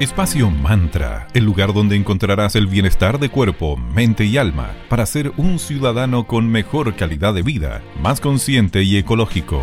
Espacio Mantra, el lugar donde encontrarás el bienestar de cuerpo, mente y alma para ser un ciudadano con mejor calidad de vida, más consciente y ecológico.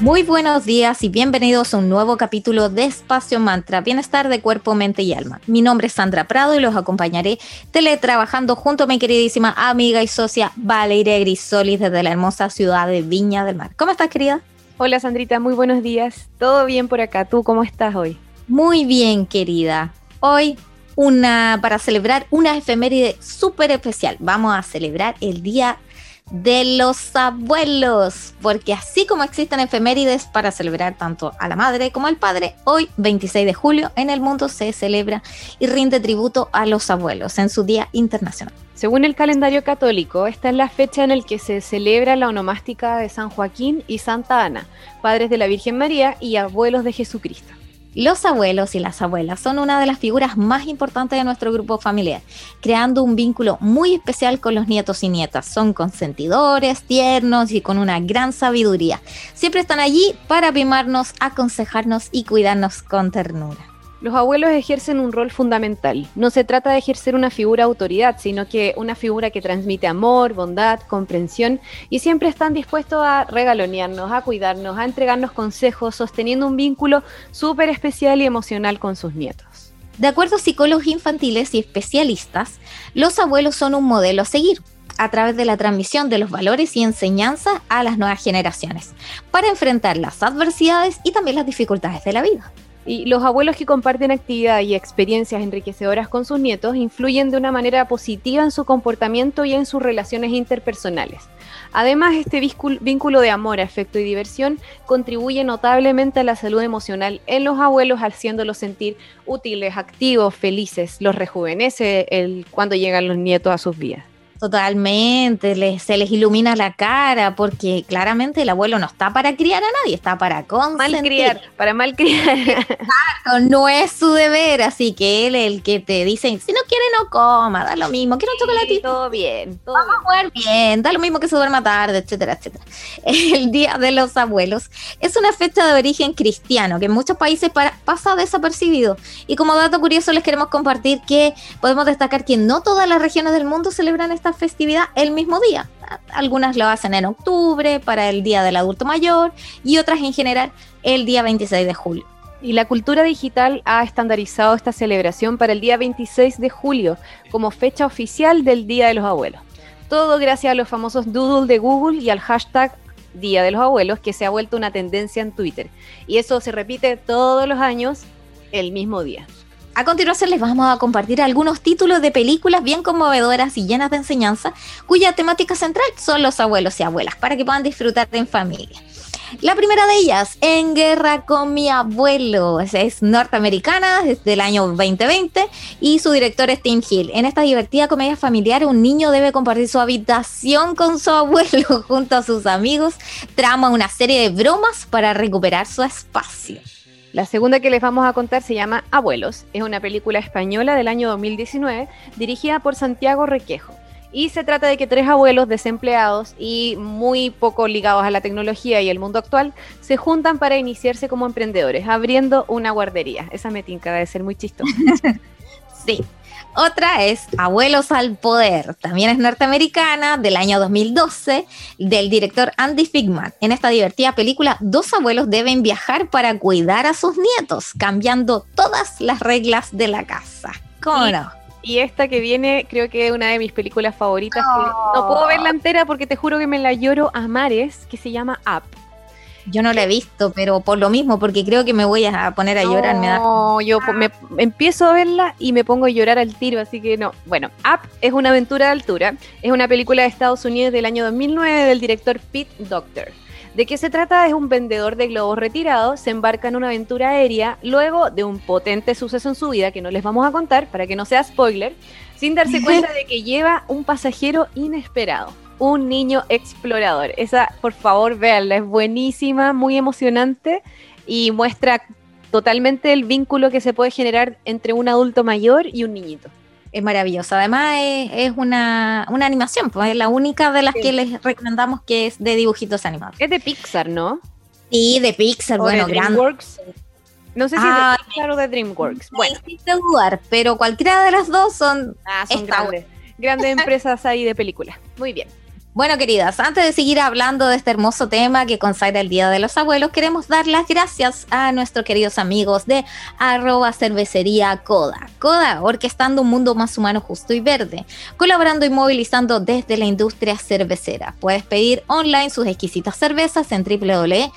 Muy buenos días y bienvenidos a un nuevo capítulo de Espacio Mantra, Bienestar de Cuerpo, Mente y Alma. Mi nombre es Sandra Prado y los acompañaré teletrabajando junto a mi queridísima amiga y socia Valeria Grisolis desde la hermosa ciudad de Viña del Mar. ¿Cómo estás, querida? Hola, Sandrita, muy buenos días. ¿Todo bien por acá? ¿Tú cómo estás hoy? Muy bien, querida. Hoy una para celebrar una efeméride súper especial. Vamos a celebrar el Día de los Abuelos, porque así como existen efemérides para celebrar tanto a la madre como al padre, hoy 26 de julio en el mundo se celebra y rinde tributo a los abuelos en su Día Internacional. Según el calendario católico, esta es la fecha en la que se celebra la onomástica de San Joaquín y Santa Ana, padres de la Virgen María y abuelos de Jesucristo. Los abuelos y las abuelas son una de las figuras más importantes de nuestro grupo familiar, creando un vínculo muy especial con los nietos y nietas. Son consentidores, tiernos y con una gran sabiduría. Siempre están allí para mimarnos, aconsejarnos y cuidarnos con ternura. Los abuelos ejercen un rol fundamental. No se trata de ejercer una figura autoridad, sino que una figura que transmite amor, bondad, comprensión y siempre están dispuestos a regalonearnos, a cuidarnos, a entregarnos consejos, sosteniendo un vínculo súper especial y emocional con sus nietos. De acuerdo a psicólogos infantiles y especialistas, los abuelos son un modelo a seguir a través de la transmisión de los valores y enseñanzas a las nuevas generaciones, para enfrentar las adversidades y también las dificultades de la vida. Y los abuelos que comparten actividad y experiencias enriquecedoras con sus nietos influyen de una manera positiva en su comportamiento y en sus relaciones interpersonales. Además, este vínculo de amor, afecto y diversión contribuye notablemente a la salud emocional en los abuelos, haciéndolos sentir útiles, activos, felices. Los rejuvenece el, cuando llegan los nietos a sus vidas. Totalmente, se les ilumina la cara porque claramente el abuelo no está para criar a nadie, está para consentir. Malcriar, para malcriar. Exacto, no es su deber, así que él el que te dice, si no quiere no coma, da lo mismo, quiero un chocolatito. Todo bien, todo Vamos a jugar bien, da lo mismo que se duerma tarde, etcétera, etcétera. El Día de los Abuelos es una fecha de origen cristiano que en muchos países pasa desapercibido. Y como dato curioso les queremos compartir que podemos destacar que no todas las regiones del mundo celebran esta festividad el mismo día. Algunas lo hacen en octubre para el Día del Adulto Mayor y otras en general el día 26 de julio. Y la cultura digital ha estandarizado esta celebración para el día 26 de julio como fecha oficial del Día de los Abuelos. Todo gracias a los famosos doodle de Google y al hashtag Día de los Abuelos que se ha vuelto una tendencia en Twitter. Y eso se repite todos los años el mismo día. A continuación les vamos a compartir algunos títulos de películas bien conmovedoras y llenas de enseñanza, cuya temática central son los abuelos y abuelas, para que puedan disfrutar en familia. La primera de ellas, En Guerra con mi abuelo, es, norteamericana, es del año 2020 y su director es Tim Hill. En esta divertida comedia familiar, un niño debe compartir su habitación con su abuelo junto a sus amigos, trama una serie de bromas para recuperar su espacio. La segunda que les vamos a contar se llama Abuelos. Es una película española del año 2019 dirigida por Santiago Requejo. Y se trata de que tres abuelos desempleados y muy poco ligados a la tecnología y el mundo actual se juntan para iniciarse como emprendedores, abriendo una guardería. Esa metinca debe ser muy chistosa. sí. Otra es Abuelos al Poder, también es norteamericana, del año 2012, del director Andy Figman. En esta divertida película, dos abuelos deben viajar para cuidar a sus nietos, cambiando todas las reglas de la casa. ¿Cómo no? Y esta que viene, creo que es una de mis películas favoritas. no puedo verla entera porque te juro que me la lloro a mares, que se llama Up. Yo no la he visto, pero por lo mismo, porque creo que me voy a poner a llorar. No, yo me, empiezo a verla y me pongo a llorar al tiro, así que no. Bueno, Up es una aventura de altura. Es una película de Estados Unidos del año 2009 del director Pete Doctor. ¿De qué se trata? Es un vendedor de globos retirado, se embarca en una aventura aérea luego de un potente suceso en su vida que no les vamos a contar para que no sea spoiler, sin darse cuenta de que lleva un pasajero inesperado un niño explorador. Esa, por favor, véanla, es buenísima, muy emocionante y muestra totalmente el vínculo que se puede generar entre un adulto mayor y un niñito. Es maravillosa. Además, es, una, animación, pues es la única de las que les recomendamos que es de dibujitos animados. Es de Pixar, ¿no? Sí, de Pixar, bueno, grande. No sé si Ah, es de Pixar o de DreamWorks. Bueno, hiciste dudar, pero cualquiera de las dos son ah, son grandes, grandes empresas ahí de películas. Muy bien. Bueno, queridas, antes de seguir hablando de este hermoso tema que consagra el Día de los Abuelos, queremos dar las gracias a nuestros queridos amigos de arroba cervecería Coda. Coda, orquestando un mundo más humano, justo y verde, colaborando y movilizando desde la industria cervecera. Puedes pedir online sus exquisitas cervezas en www.coda.cl.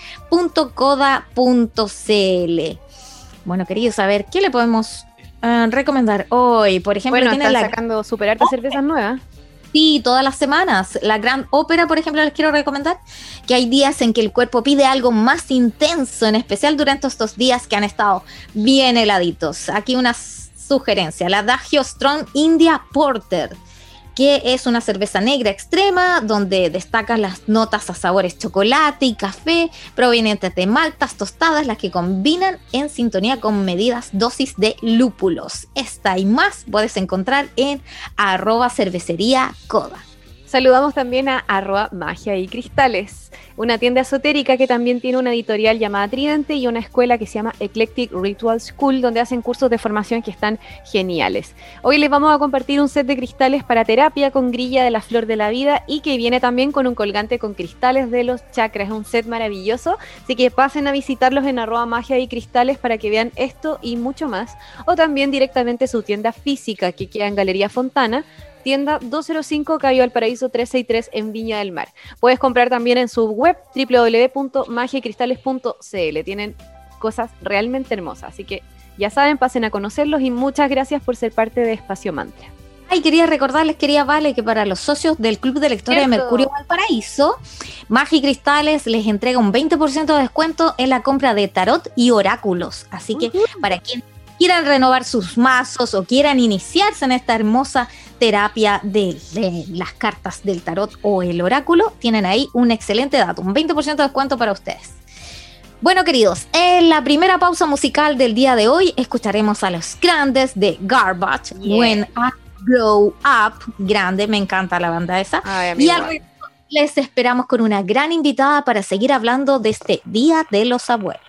Bueno, queridos, a ver, ¿qué le podemos eh, recomendar hoy? Por ejemplo, Bueno, tiene están la sacando super hartas cervezas nuevas. Sí, todas las semanas. La gran ópera, por ejemplo, les quiero recomendar que hay días en que el cuerpo pide algo más intenso, en especial durante estos días que han estado bien heladitos. Aquí una sugerencia, la Adagio Strong India Porter, que es una cerveza negra extrema donde destacan las notas a sabores chocolate y café provenientes de maltas tostadas, las que combinan en sintonía con medidas dosis de lúpulos. Esta y más puedes encontrar en arroba cervecería coda. Saludamos también a arroba magia y cristales, una tienda esotérica que también tiene una editorial llamada Tridente y una escuela que se llama Eclectic Ritual School, donde hacen cursos de formación que están geniales. Hoy les vamos a compartir un set de cristales para terapia con grilla de la flor de la vida y que viene también con un colgante con cristales de los chakras. Es un set maravilloso, así que pasen a visitarlos en arroba magia y cristales para que vean esto y mucho más. O también directamente su tienda física que queda en Galería Fontana, tienda 205 Cayo al Paraíso 363 en Viña del Mar. Puedes comprar también en su web www.magiacristales.cl. Tienen cosas realmente hermosas, así que ya saben, pasen a conocerlos y muchas gracias por ser parte de Espacio Mantra. Ay, quería recordarles, quería Vale, que para los socios del Club de Lectores de. Mercurio Valparaíso, Magi Cristales les entrega un 20% de descuento en la compra de tarot y oráculos. Así que para quien quieran renovar sus mazos o quieran iniciarse en esta hermosa terapia de, de las cartas del tarot o el oráculo, tienen ahí un excelente dato, un 20% de descuento para ustedes. Bueno, queridos, en la primera pausa musical del día de hoy escucharemos a los grandes de Garbage, Yeah. When I Grow Up. Grande, me encanta la banda esa. Ay, Y al les esperamos con una gran invitada para seguir hablando de este Día de los Abuelos.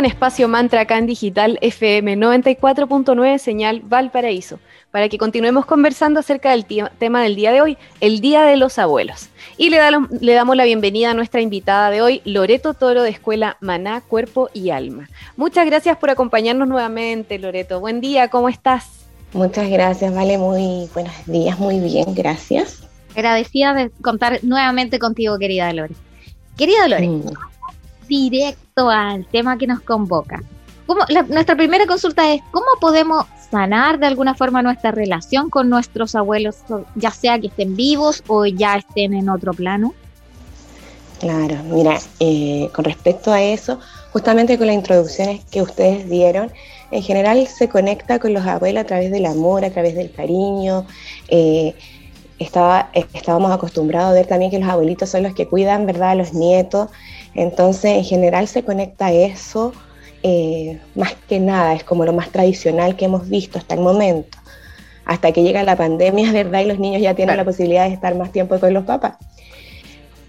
En Espacio Mantra acá en Digital FM 94.9 señal Valparaíso, para que continuemos conversando acerca del tema del día de hoy, el Día de los Abuelos. Y le, le, damos la bienvenida a nuestra invitada de hoy, Loreto Toro de Escuela Maná, Cuerpo y Alma. Muchas gracias por acompañarnos nuevamente, Loreto. Buen día, ¿cómo estás? Muchas gracias, Vale. Muy buenos días, muy bien, gracias. Agradecida de contar nuevamente contigo, querida Lore. Querida Lore, mm directo al tema que nos convoca. nuestra primera consulta es, ¿cómo podemos sanar de alguna forma nuestra relación con nuestros abuelos, ya sea que estén vivos o ya estén en otro plano? Claro, mira, eh, con respecto a eso, justamente con las introducciones que ustedes dieron, en general se conecta con los abuelos a través del amor, a través del cariño. Eh, estaba, estábamos acostumbrados a ver también que los abuelitos son los que cuidan, ¿verdad?, a los nietos. Entonces, en general se conecta eso eh, más que nada, es como lo más tradicional que hemos visto hasta el momento, hasta que llega la pandemia, ¿verdad? Y los niños ya tienen la posibilidad de estar más tiempo con los papás.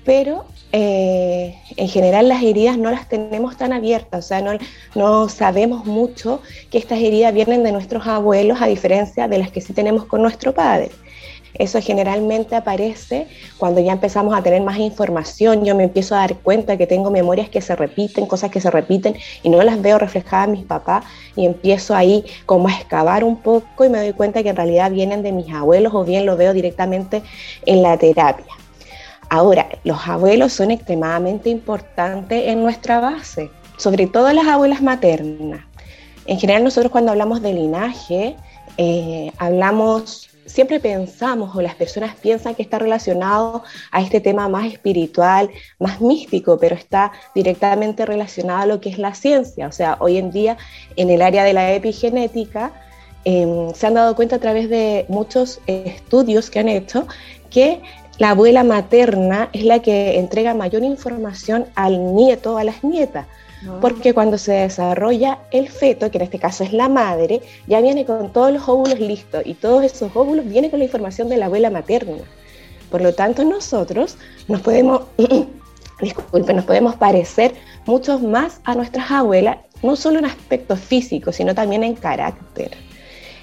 Pero eh, en general las heridas no las tenemos tan abiertas, o sea, no, no sabemos mucho que estas heridas vienen de nuestros abuelos a diferencia de las que sí tenemos con nuestro padre. Eso generalmente aparece cuando ya empezamos a tener más información, yo me empiezo a dar cuenta que tengo memorias que se repiten, cosas que se repiten y no las veo reflejadas en mis papás y empiezo ahí como a excavar un poco y me doy cuenta que en realidad vienen de mis abuelos o bien lo veo directamente en la terapia. Ahora, los abuelos son extremadamente importantes en nuestra base, sobre todo las abuelas maternas. En general nosotros cuando hablamos de linaje, eh, hablamos siempre pensamos o las personas piensan que está relacionado a este tema más espiritual, más místico, pero está directamente relacionado a lo que es la ciencia. O sea, hoy en día en el área de la epigenética em, se han dado cuenta a través de muchos estudios que han hecho que la abuela materna es la que entrega mayor información al nieto o a las nietas. Porque cuando se desarrolla el feto, que en este caso es la madre, ya viene con todos los óvulos listos y todos esos óvulos vienen con la información de la abuela materna. Por lo tanto, nosotros nos podemos, disculpe, nos podemos parecer mucho más a nuestras abuelas, no solo en aspecto físico, sino también en carácter.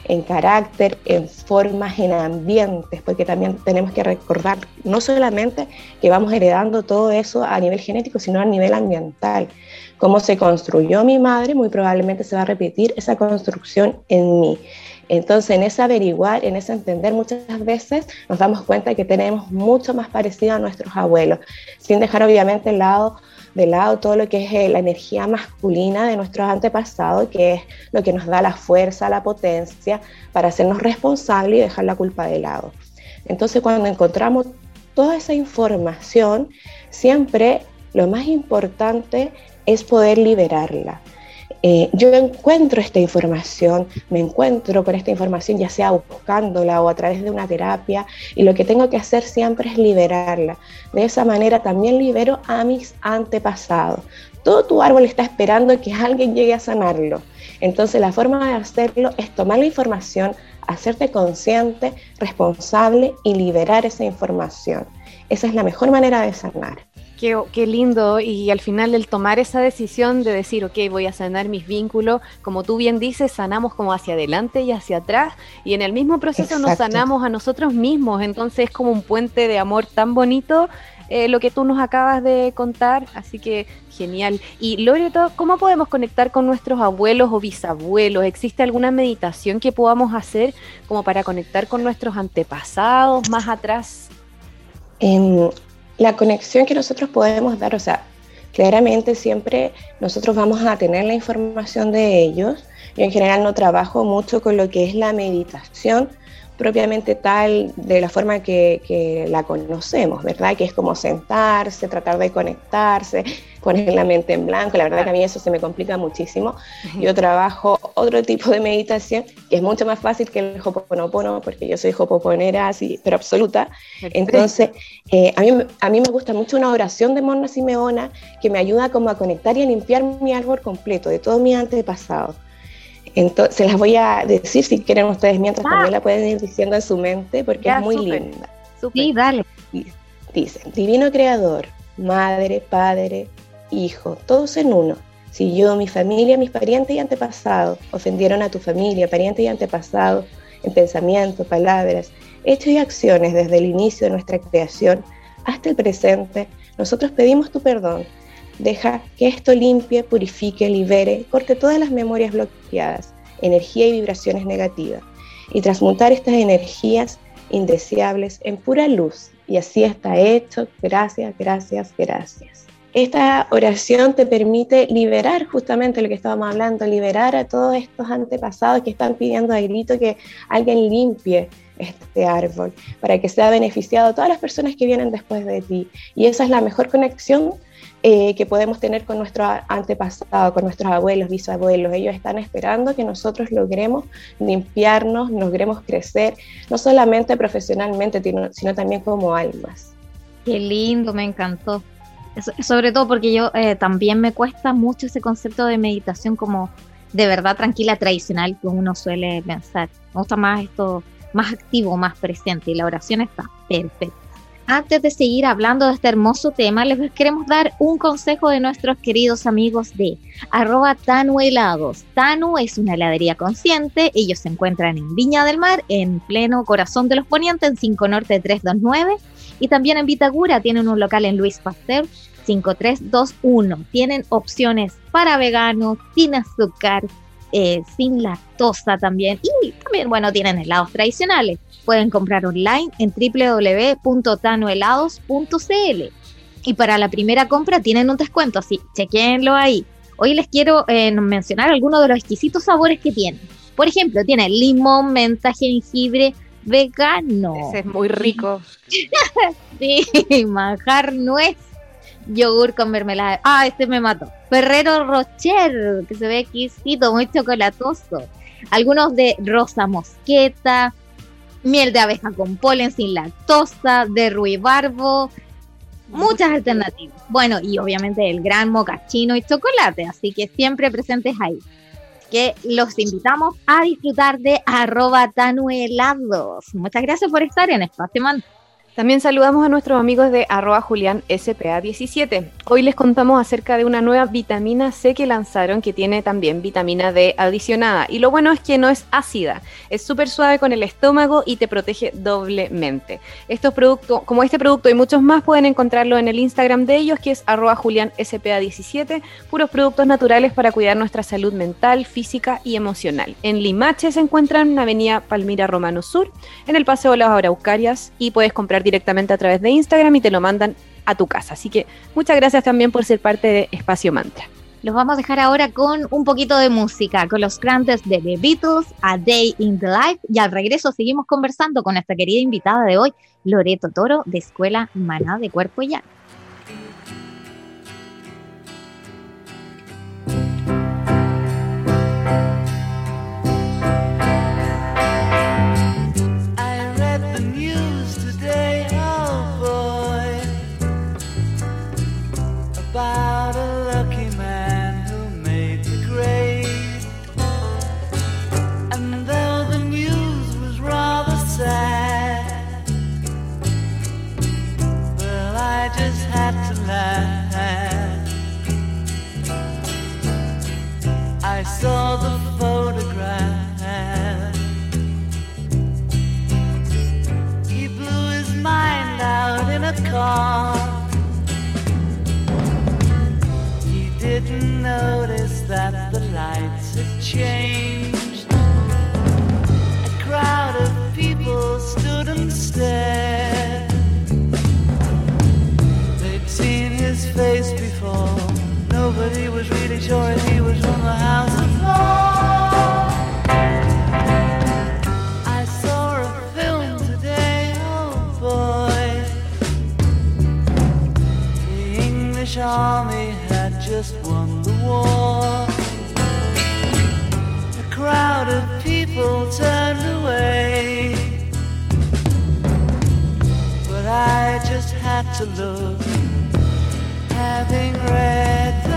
En carácter, en formas, en ambientes, porque también tenemos que recordar no solamente que vamos heredando todo eso a nivel genético, sino a nivel ambiental cómo se construyó mi madre, muy probablemente se va a repetir esa construcción en mí. Entonces, en ese averiguar, en ese entender, muchas veces nos damos cuenta que tenemos mucho más parecido a nuestros abuelos, sin dejar obviamente lado, de lado todo lo que es eh, la energía masculina de nuestros antepasados, que es lo que nos da la fuerza, la potencia para hacernos responsables y dejar la culpa de lado. Entonces, cuando encontramos toda esa información, siempre lo más importante es poder liberarla. Eh, yo encuentro esta información, me encuentro con esta información ya sea buscándola o a través de una terapia y lo que tengo que hacer siempre es liberarla. De esa manera también libero a mis antepasados. Todo tu árbol está esperando que alguien llegue a sanarlo. Entonces la forma de hacerlo es tomar la información, hacerte consciente, responsable y liberar esa información. Esa es la mejor manera de sanar. Qué, lindo y al final el tomar esa decisión de decir, ok, voy a sanar mis vínculos, como tú bien dices, sanamos como hacia adelante y hacia atrás y en el mismo proceso nos sanamos a nosotros mismos, entonces es como un puente de amor tan bonito eh, lo que tú nos acabas de contar, así que genial. Y Loreto, ¿cómo podemos conectar con nuestros abuelos o bisabuelos? ¿Existe alguna meditación que podamos hacer como para conectar con nuestros antepasados más atrás? En la conexión que nosotros podemos dar, o sea, claramente siempre nosotros vamos a tener la información de ellos. Yo en general no trabajo mucho con lo que es la meditación, propiamente tal de la forma que, la conocemos, ¿verdad? Que es como sentarse, tratar de conectarse, poner la mente en blanco. La verdad que a mí eso se me complica muchísimo. Yo trabajo otro tipo de meditación que es mucho más fácil que el hopoponopono, porque yo soy hopoponera así, pero absoluta. Entonces, eh, a, mí, a mí me gusta mucho una oración de Mona Simeona que me ayuda como a conectar y a limpiar mi árbol completo de todo mi antepasado. Entonces, se las voy a decir si quieren ustedes mientras ah. también la pueden ir diciendo en su mente porque es muy linda. Sí, dale. Dice, Divino Creador, Madre, Padre, Hijo, todos en uno. Si yo, mi familia, mis parientes y antepasados ofendieron a tu familia, parientes y antepasados en pensamiento, palabras, hechos y acciones desde el inicio de nuestra creación hasta el presente, nosotros pedimos tu perdón. Deja que esto limpie, purifique, libere, corte todas las memorias bloqueadas, energía y vibraciones negativas, y transmutar estas energías indeseables en pura luz. Y así está hecho. Gracias, gracias, gracias. Esta oración te permite liberar justamente lo que estábamos hablando, liberar a todos estos antepasados que están pidiendo a grito que alguien limpie este árbol para que sea beneficiado a todas las personas que vienen después de ti. Y esa es la mejor conexión eh, que podemos tener con nuestro antepasado, con nuestros abuelos, bisabuelos. Ellos están esperando que nosotros logremos limpiarnos, logremos crecer, no solamente profesionalmente, sino también como almas. Qué lindo, me encantó. Sobre todo porque yo eh, también me cuesta mucho ese concepto de meditación como de verdad tranquila, tradicional, que uno suele pensar. Me gusta más esto, más activo, más presente, y la oración está perfecta antes de seguir hablando de este hermoso tema, les queremos dar un consejo de nuestros queridos amigos de arroba Tanu Helados. Tanu es una heladería consciente, ellos se encuentran en Viña del Mar, en pleno corazón de los ponientes, en 5 Norte 329, y también en Vitagura tienen un local en Luis Pasteur 5321. Tienen opciones para veganos, sin azúcar, eh, sin lactosa también, y también, bueno, tienen helados tradicionales pueden comprar online en www.tanohelados.cl. Y para la primera compra tienen un descuento, así chequenlo ahí. Hoy les quiero eh, mencionar algunos de los exquisitos sabores que tienen. Por ejemplo, tiene limón, menta, jengibre, vegano. Ese es muy rico. sí, manjar nuez, yogur con mermelada. Ah, este me mató. Ferrero Rocher, que se ve exquisito, muy chocolatoso. Algunos de rosa mosqueta, miel de abeja con polen sin lactosa, de ruibarbo, muchas alternativas. Bueno, y obviamente el gran mocachino y chocolate, así que siempre presentes ahí. Que los invitamos a disfrutar de arroba tanuelados. Muchas gracias por estar en Espacio Man. También saludamos a nuestros amigos de arroba Julián SPA17. Hoy les contamos acerca de una nueva vitamina C que lanzaron que tiene también vitamina D adicionada. Y lo bueno es que no es ácida, es súper suave con el estómago y te protege doblemente. Estos productos, como este producto y muchos más, pueden encontrarlo en el Instagram de ellos que es arroba Julián SPA17. Puros productos naturales para cuidar nuestra salud mental, física y emocional. En Limache se encuentran en Avenida Palmira Romano Sur, en el Paseo de las Araucarias y puedes comprar directamente a través de Instagram y te lo mandan a tu casa. Así que muchas gracias también por ser parte de Espacio Mantra. Los vamos a dejar ahora con un poquito de música, con los grandes de The Beatles, A Day in the Life, y al regreso seguimos conversando con nuestra querida invitada de hoy, Loreto Toro, de Escuela Maná de Cuerpo y Llano. He changed. A crowd of people stood and stared. They'd seen his face before. Nobody was really sure he was from the House of Lords. Oh British army had just won the war. People turned away. But I just had to look, having read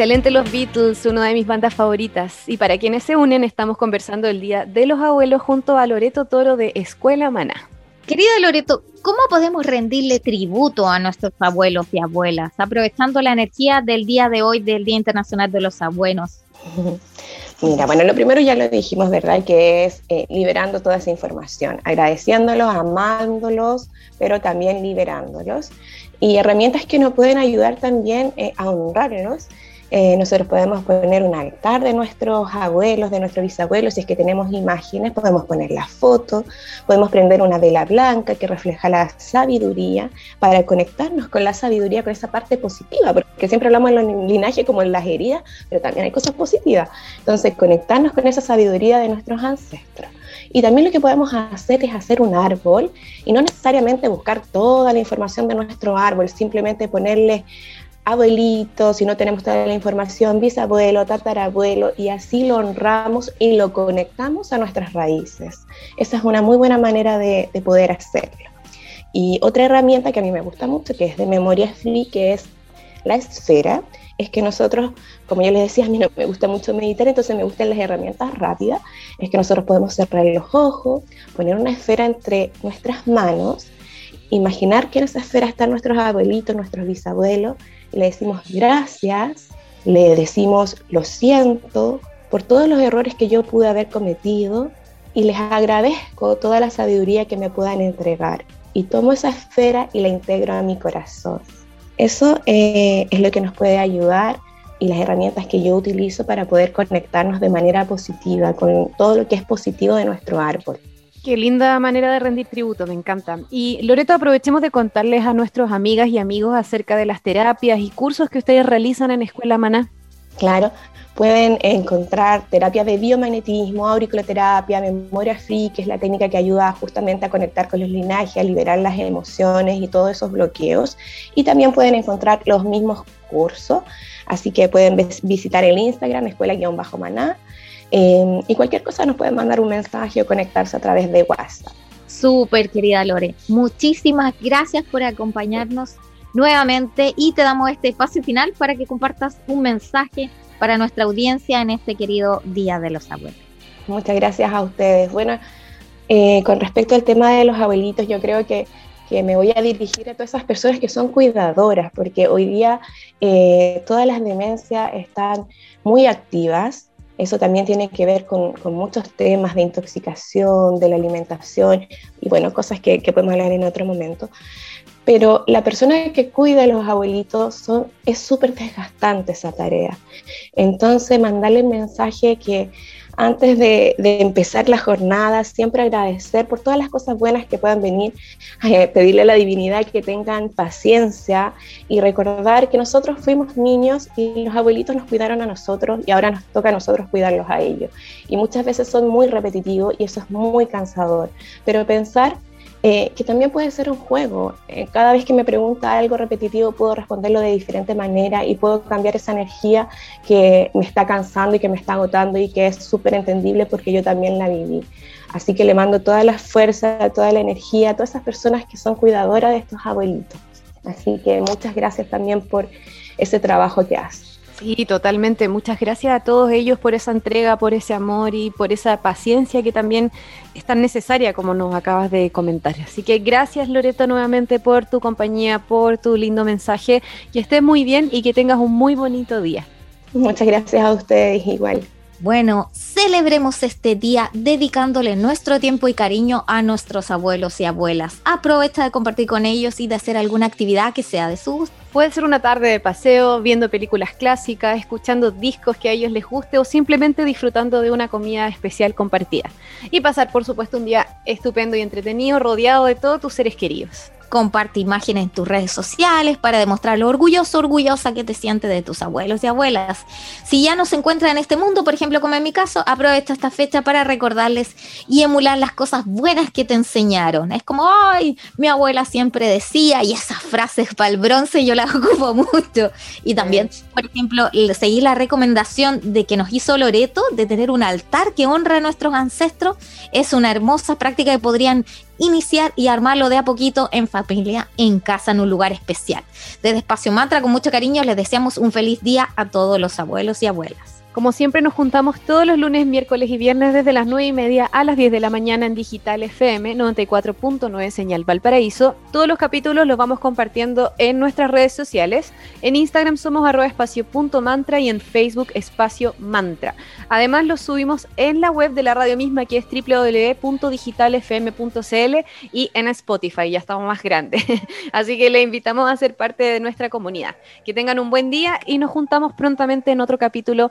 Excelente los Beatles, una de mis bandas favoritas. Y para quienes se unen, estamos conversando el Día de los Abuelos junto a Loreto Toro de Escuela Maná. Querida Loreto, ¿cómo podemos rendirle tributo a nuestros abuelos y abuelas, aprovechando la energía del día de hoy, del Día Internacional de los Abuelos? Mira, bueno, lo primero ya lo dijimos, ¿verdad? Que es eh, liberando toda esa información, agradeciéndolos, amándolos, pero también liberándolos. Y herramientas que nos pueden ayudar también eh, a honrarlos. Eh, nosotros podemos poner un altar de nuestros abuelos, de nuestros bisabuelos, si es que tenemos imágenes, podemos poner la foto, podemos prender una vela blanca que refleja la sabiduría para conectarnos con la sabiduría, con esa parte positiva, porque siempre hablamos en los linajes como en las heridas, pero también hay cosas positivas. Entonces, conectarnos con esa sabiduría de nuestros ancestros. Y también lo que podemos hacer es hacer un árbol y no necesariamente buscar toda la información de nuestro árbol, simplemente ponerle abuelito, si no tenemos toda la información, bisabuelo, tatarabuelo, y así lo honramos y lo conectamos a nuestras raíces. Esa es una muy buena manera de, de poder hacerlo. Y otra herramienta que a mí me gusta mucho, que es de memoria free, que es la esfera, es que nosotros, como yo les decía, a mí no me gusta mucho meditar, entonces me gustan las herramientas rápidas, es que nosotros podemos cerrar los ojos, poner una esfera entre nuestras manos, imaginar que en esa esfera están nuestros abuelitos, nuestros bisabuelos, le decimos gracias, le decimos lo siento por todos los errores que yo pude haber cometido y les agradezco toda la sabiduría que me puedan entregar. Y tomo esa esfera y la integro a mi corazón. Eso eh, es lo que nos puede ayudar y las herramientas que yo utilizo para poder conectarnos de manera positiva con todo lo que es positivo de nuestro árbol. Qué linda manera de rendir tributo, me encanta. Y Loreto, aprovechemos de contarles a nuestros amigas y amigos acerca de las terapias y cursos que ustedes realizan en Escuela Maná. Claro, pueden encontrar terapia de biomagnetismo, auriculoterapia, memoria free, que es la técnica que ayuda justamente a conectar con los linajes, a liberar las emociones y todos esos bloqueos. Y también pueden encontrar los mismos cursos, así que pueden vis- visitar el Instagram, escuela-maná, eh, y cualquier cosa nos pueden mandar un mensaje o conectarse a través de WhatsApp. Súper querida Lore, muchísimas gracias por acompañarnos nuevamente y te damos este espacio final para que compartas un mensaje para nuestra audiencia en este querido Día de los Abuelos. Muchas gracias a ustedes. Bueno, eh, con respecto al tema de los abuelitos, yo creo que, que me voy a dirigir a todas esas personas que son cuidadoras, porque hoy día eh, todas las demencias están muy activas. Eso también tiene que ver con, muchos temas de intoxicación, de la alimentación y bueno, cosas que, podemos hablar en otro momento. pero la persona que cuida a los abuelitos es súper desgastante esa tarea. Entonces, mandarle el mensaje que antes de, empezar la jornada, siempre agradecer por todas las cosas buenas que puedan venir, eh, pedirle a la divinidad que tengan paciencia y recordar que nosotros fuimos niños y los abuelitos nos cuidaron a nosotros y ahora nos toca a nosotros cuidarlos a ellos. Y muchas veces son muy repetitivos y eso es muy cansador, pero pensar eh, que también puede ser un juego. Eh, cada vez que me pregunta algo repetitivo puedo responderlo de diferente manera y puedo cambiar esa energía que me está cansando y que me está agotando y que es súper entendible porque yo también la viví. Así que le mando toda la fuerza, toda la energía a todas esas personas que son cuidadoras de estos abuelitos. Así que muchas gracias también por ese trabajo que haces. Sí, totalmente. Muchas gracias a todos ellos por esa entrega, por ese amor y por esa paciencia que también es tan necesaria como nos acabas de comentar. Así que gracias Loreto nuevamente por tu compañía, por tu lindo mensaje. Que estés muy bien y que tengas un muy bonito día. Muchas gracias a ustedes igual. Bueno, celebremos este día dedicándole nuestro tiempo y cariño a nuestros abuelos y abuelas. Aprovecha de compartir con ellos y de hacer alguna actividad que sea de su gusto. Puede ser una tarde de paseo, viendo películas clásicas, escuchando discos que a ellos les guste o simplemente disfrutando de una comida especial compartida. Y pasar, por supuesto, un día estupendo y entretenido rodeado de todos tus seres queridos comparte imágenes en tus redes sociales para demostrar lo orgulloso, orgullosa que te sientes de tus abuelos y abuelas. Si ya no se encuentran en este mundo, por ejemplo, como en mi caso, aprovecha esta fecha para recordarles y emular las cosas buenas que te enseñaron. Es como, ay, mi abuela siempre decía, y esas frases para el bronce yo las ocupo mucho. Y también, por ejemplo, seguir la recomendación de que nos hizo Loreto de tener un altar que honra a nuestros ancestros. Es una hermosa práctica que podrían iniciar y armarlo de a poquito en familia, en casa, en un lugar especial. Desde Espacio Mantra, con mucho cariño, les deseamos un feliz día a todos los abuelos y abuelas. Como siempre nos juntamos todos los lunes, miércoles y viernes desde las 9 y media a las 10 de la mañana en Digital FM 94.9 Señal Valparaíso. Todos los capítulos los vamos compartiendo en nuestras redes sociales. En Instagram somos arroba y en Facebook espacio mantra. Además los subimos en la web de la radio misma que es www.digitalfm.cl y en Spotify, ya estamos más grandes. Así que le invitamos a ser parte de nuestra comunidad. Que tengan un buen día y nos juntamos prontamente en otro capítulo